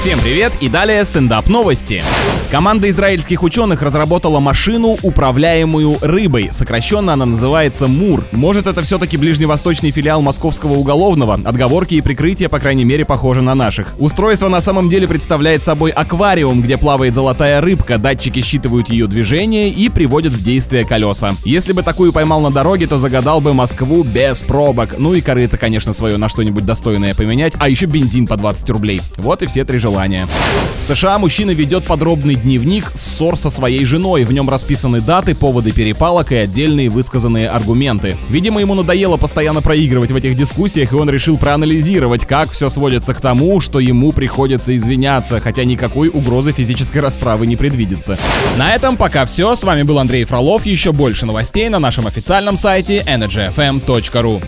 Всем привет и далее стендап новости. Команда израильских ученых разработала машину, управляемую рыбой. Сокращенно она называется МУР. Может это все-таки ближневосточный филиал московского уголовного? Отговорки и прикрытия, по крайней мере, похожи на наших. Устройство на самом деле представляет собой аквариум, где плавает золотая рыбка. Датчики считывают ее движение и приводят в действие колеса. Если бы такую поймал на дороге, то загадал бы Москву без пробок. Ну и корыто, конечно, свое на что-нибудь достойное поменять, а еще бензин по 20 рублей. Вот и все три желания. В США мужчина ведет подробный дневник ссор со своей женой. В нем расписаны даты, поводы перепалок и отдельные высказанные аргументы. Видимо, ему надоело постоянно проигрывать в этих дискуссиях, и он решил проанализировать, как все сводится к тому, что ему приходится извиняться, хотя никакой угрозы физической расправы не предвидится. На этом пока все. С вами был Андрей Фролов. Еще больше новостей на нашем официальном сайте energyfm.ru.